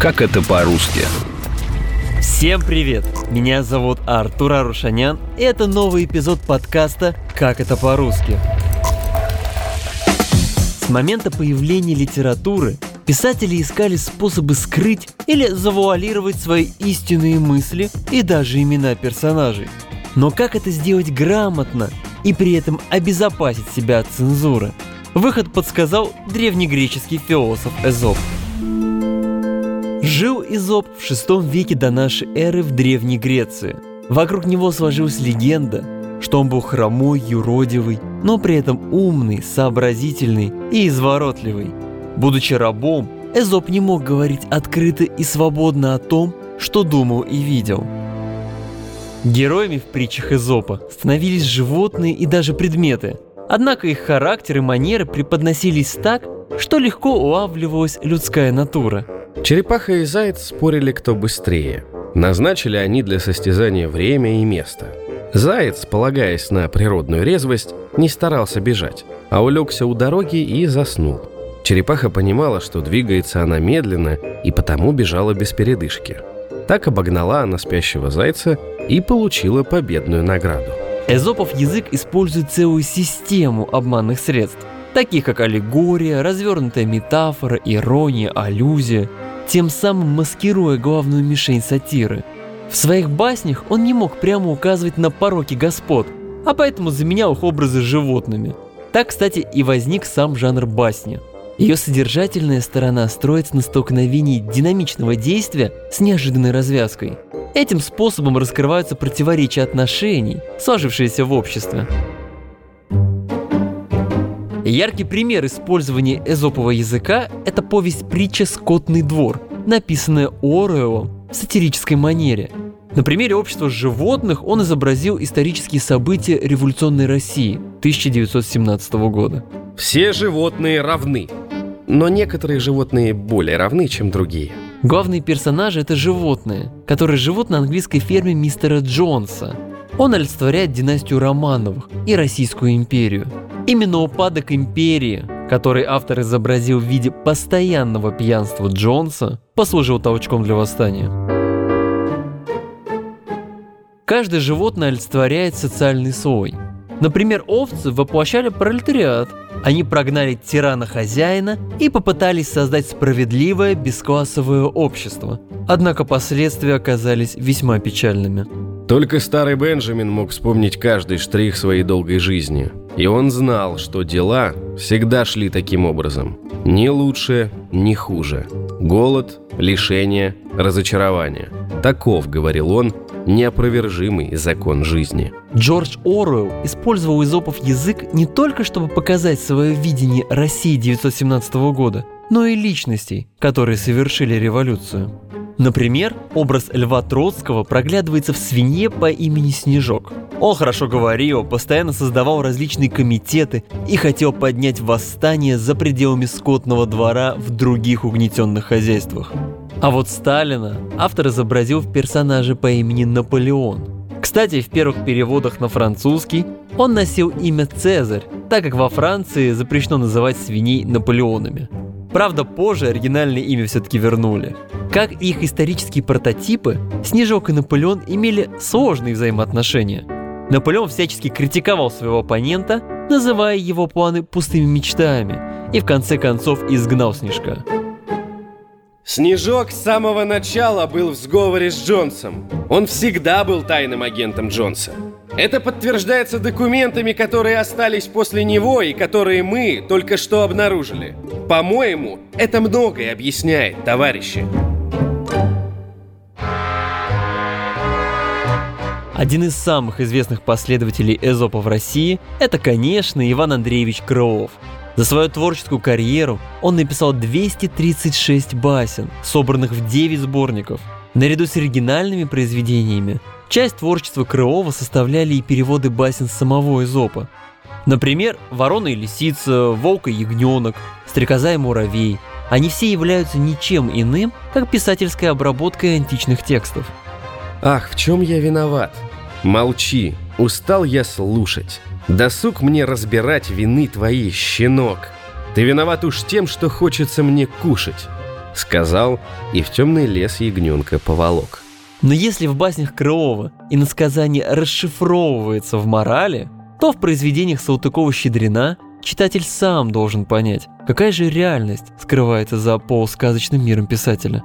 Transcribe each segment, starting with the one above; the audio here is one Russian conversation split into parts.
Как это по-русски? Всем привет! Меня зовут Артур Арушанян, и это новый эпизод подкаста «Как это по-русски». С момента появления литературы писатели искали способы скрыть или завуалировать свои истинные мысли и даже имена персонажей. Но как это сделать грамотно и при этом обезопасить себя от цензуры? Выход подсказал древнегреческий философ Эзоп – Жил Изоп в шестом веке до нашей эры в Древней Греции. Вокруг него сложилась легенда, что он был хромой, юродивый, но при этом умный, сообразительный и изворотливый. Будучи рабом, Эзоп не мог говорить открыто и свободно о том, что думал и видел. Героями в притчах Эзопа становились животные и даже предметы, однако их характер и манеры преподносились так, что легко улавливалась людская натура – Черепаха и заяц спорили, кто быстрее. Назначили они для состязания время и место. Заяц, полагаясь на природную резвость, не старался бежать, а улегся у дороги и заснул. Черепаха понимала, что двигается она медленно, и потому бежала без передышки. Так обогнала она спящего зайца и получила победную награду. Эзопов язык использует целую систему обманных средств, таких как аллегория, развернутая метафора, ирония, аллюзия – тем самым маскируя главную мишень сатиры. В своих баснях он не мог прямо указывать на пороки господ, а поэтому заменял их образы животными. Так, кстати, и возник сам жанр басни. Ее содержательная сторона строится на столкновении динамичного действия с неожиданной развязкой. Этим способом раскрываются противоречия отношений, сложившиеся в обществе. Яркий пример использования эзопового языка – это повесть притча «Скотный двор», написанная Оруэллом в сатирической манере. На примере общества животных он изобразил исторические события революционной России 1917 года. Все животные равны, но некоторые животные более равны, чем другие. Главные персонажи – это животные, которые живут на английской ферме мистера Джонса. Он олицетворяет династию Романовых и Российскую империю – Именно упадок империи, который автор изобразил в виде постоянного пьянства Джонса, послужил толчком для восстания. Каждое животное олицетворяет социальный слой. Например, овцы воплощали пролетариат. Они прогнали тирана-хозяина и попытались создать справедливое бесклассовое общество. Однако последствия оказались весьма печальными. Только старый Бенджамин мог вспомнить каждый штрих своей долгой жизни. И он знал, что дела всегда шли таким образом. Ни лучше, ни хуже. Голод, лишение, разочарование. Таков, говорил он, неопровержимый закон жизни. Джордж Оруэлл использовал изопов язык не только чтобы показать свое видение России 1917 года, но и личностей, которые совершили революцию. Например, образ Льва Троцкого проглядывается в свинье по имени Снежок. Он хорошо говорил, постоянно создавал различные комитеты и хотел поднять восстание за пределами скотного двора в других угнетенных хозяйствах. А вот Сталина автор изобразил в персонаже по имени Наполеон. Кстати, в первых переводах на французский он носил имя Цезарь, так как во Франции запрещено называть свиней Наполеонами. Правда, позже оригинальное имя все-таки вернули. Как и их исторические прототипы, Снежок и Наполеон имели сложные взаимоотношения. Наполеон всячески критиковал своего оппонента, называя его планы пустыми мечтами, и в конце концов изгнал Снежка. Снежок с самого начала был в сговоре с Джонсом. Он всегда был тайным агентом Джонса. Это подтверждается документами, которые остались после него и которые мы только что обнаружили. По-моему, это многое объясняет, товарищи. Один из самых известных последователей Эзопа в России – это, конечно, Иван Андреевич Крылов. За свою творческую карьеру он написал 236 басен, собранных в 9 сборников. Наряду с оригинальными произведениями, часть творчества Крылова составляли и переводы басен самого Эзопа. Например, «Ворона и лисица», «Волк и ягненок», «Стрекоза и муравей». Они все являются ничем иным, как писательской обработкой античных текстов. Ах, в чем я виноват? Молчи, устал я слушать. Досуг мне разбирать вины твои, щенок. Ты виноват уж тем, что хочется мне кушать. сказал и в темный лес ягненка поволок. Но если в баснях Крылова иносказание расшифровывается в морали, то в произведениях Салтыкова-Щедрина читатель сам должен понять, какая же реальность скрывается за полусказочным миром писателя.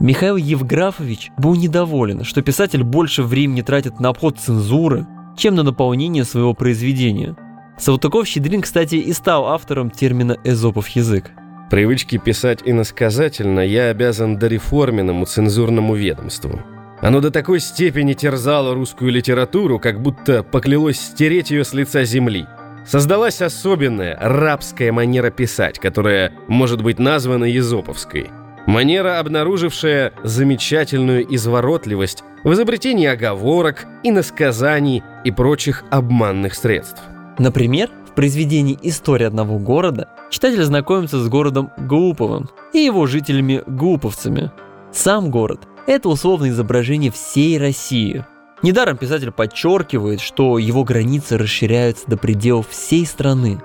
Михаил Евграфович был недоволен, что писатель больше времени тратит на обход цензуры, чем на наполнение своего произведения. Салтыков-Щедрин, кстати, и стал автором термина «эзопов язык». Привычки писать иносказательно я обязан дореформенному цензурному ведомству – оно до такой степени терзало русскую литературу, как будто поклялось стереть ее с лица земли. Создалась особенная рабская манера писать, которая может быть названа езоповской. Манера, обнаружившая замечательную изворотливость в изобретении оговорок, иносказаний и прочих обманных средств. Например, в произведении «История одного города» читатель знакомится с городом Глуповым и его жителями Глуповцами. Сам город это условное изображение всей России. Недаром писатель подчеркивает, что его границы расширяются до пределов всей страны.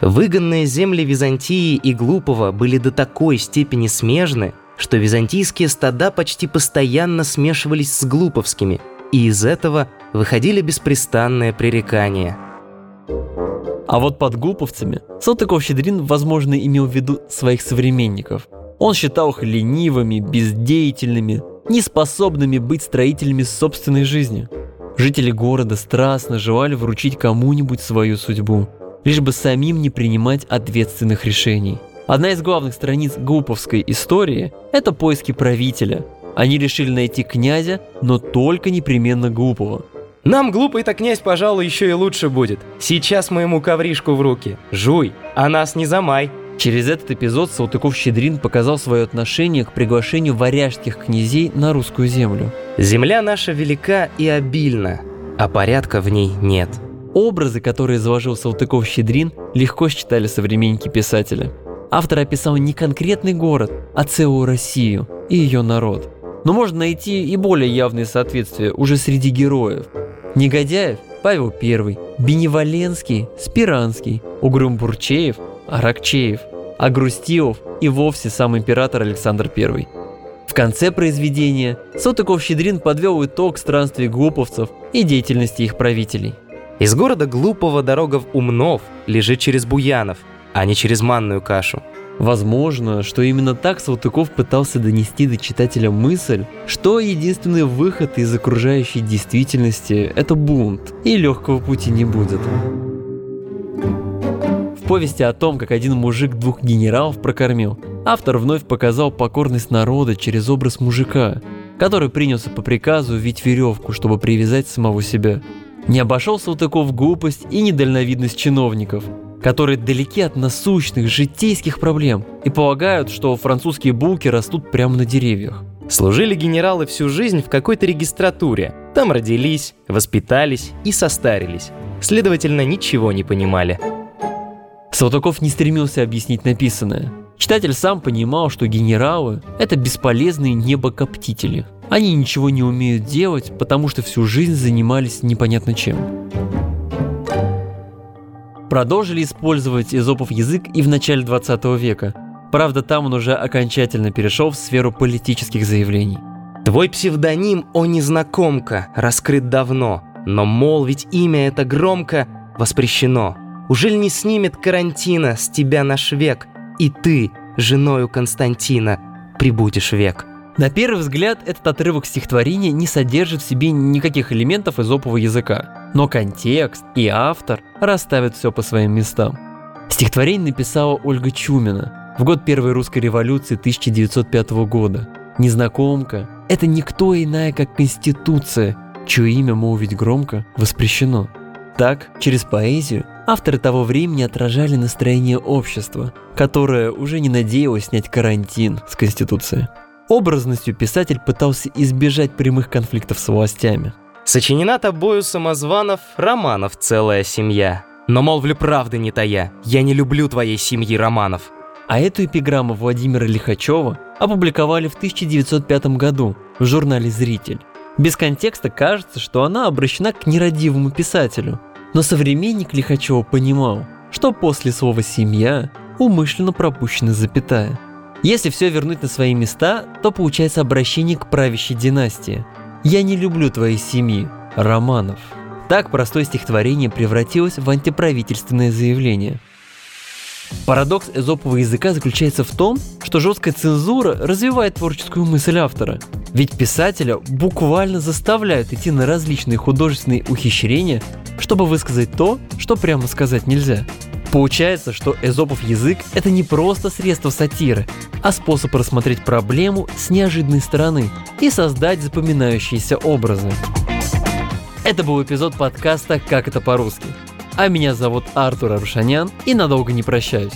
Выгонные земли Византии и Глупого были до такой степени смежны, что византийские стада почти постоянно смешивались с глуповскими, и из этого выходили беспрестанные пререкания. А вот под глуповцами Салтыков-Щедрин, возможно, имел в виду своих современников. Он считал их ленивыми, бездеятельными, неспособными быть строителями собственной жизни. Жители города страстно желали вручить кому-нибудь свою судьбу, лишь бы самим не принимать ответственных решений. Одна из главных страниц глуповской истории – это поиски правителя. Они решили найти князя, но только непременно глупого. Нам глупый-то князь, пожалуй, еще и лучше будет. Сейчас моему ковришку в руки. Жуй, а нас не замай. Через этот эпизод Салтыков-Щедрин показал свое отношение к приглашению варяжских князей на русскую землю. «Земля наша велика и обильна, а порядка в ней нет». Образы, которые заложил Салтыков-Щедрин, легко считали современники писателя. Автор описал не конкретный город, а целую Россию и ее народ. Но можно найти и более явные соответствия уже среди героев. Негодяев – Павел I, Беневоленский – Спиранский, Угрюм-Бурчеев – Аракчеев, а Грустилов и вовсе сам император Александр I. В конце произведения Сотыков-Щедрин подвел итог странствий глуповцев и деятельности их правителей. Из города Глупого дорога в Умнов лежит через Буянов, а не через манную кашу. Возможно, что именно так Салтыков пытался донести до читателя мысль, что единственный выход из окружающей действительности – это бунт, и легкого пути не будет повести о том, как один мужик двух генералов прокормил, автор вновь показал покорность народа через образ мужика, который принялся по приказу вить веревку, чтобы привязать самого себя. Не обошел Салтыков глупость и недальновидность чиновников, которые далеки от насущных житейских проблем и полагают, что французские булки растут прямо на деревьях. Служили генералы всю жизнь в какой-то регистратуре. Там родились, воспитались и состарились. Следовательно, ничего не понимали. Салтыков не стремился объяснить написанное. Читатель сам понимал, что генералы – это бесполезные небокоптители. Они ничего не умеют делать, потому что всю жизнь занимались непонятно чем. Продолжили использовать эзопов язык и в начале 20 века. Правда, там он уже окончательно перешел в сферу политических заявлений. Твой псевдоним, о незнакомка, раскрыт давно, но молвить имя это громко воспрещено – Ужель не снимет карантина с тебя наш век, и ты, женою Константина, прибудешь век?» На первый взгляд, этот отрывок стихотворения не содержит в себе никаких элементов изопового языка, но контекст и автор расставят все по своим местам. Стихотворение написала Ольга Чумина в год Первой русской революции 1905 года. Незнакомка – это никто иная, как Конституция, чье имя молвить громко воспрещено. Так, через поэзию Авторы того времени отражали настроение общества, которое уже не надеялось снять карантин с Конституции. Образностью писатель пытался избежать прямых конфликтов с властями. Сочинена тобою самозванов романов целая семья. Но молвлю правды не тая, я не люблю твоей семьи романов. А эту эпиграмму Владимира Лихачева опубликовали в 1905 году в журнале «Зритель». Без контекста кажется, что она обращена к нерадивому писателю – но современник Лихачева понимал, что после слова «семья» умышленно пропущена запятая. Если все вернуть на свои места, то получается обращение к правящей династии. «Я не люблю твоей семьи, Романов». Так простое стихотворение превратилось в антиправительственное заявление. Парадокс эзопового языка заключается в том, что жесткая цензура развивает творческую мысль автора. Ведь писателя буквально заставляют идти на различные художественные ухищрения, чтобы высказать то, что прямо сказать нельзя. Получается, что эзопов язык – это не просто средство сатиры, а способ рассмотреть проблему с неожиданной стороны и создать запоминающиеся образы. Это был эпизод подкаста «Как это по-русски». А меня зовут Артур Арушанян и надолго не прощаюсь.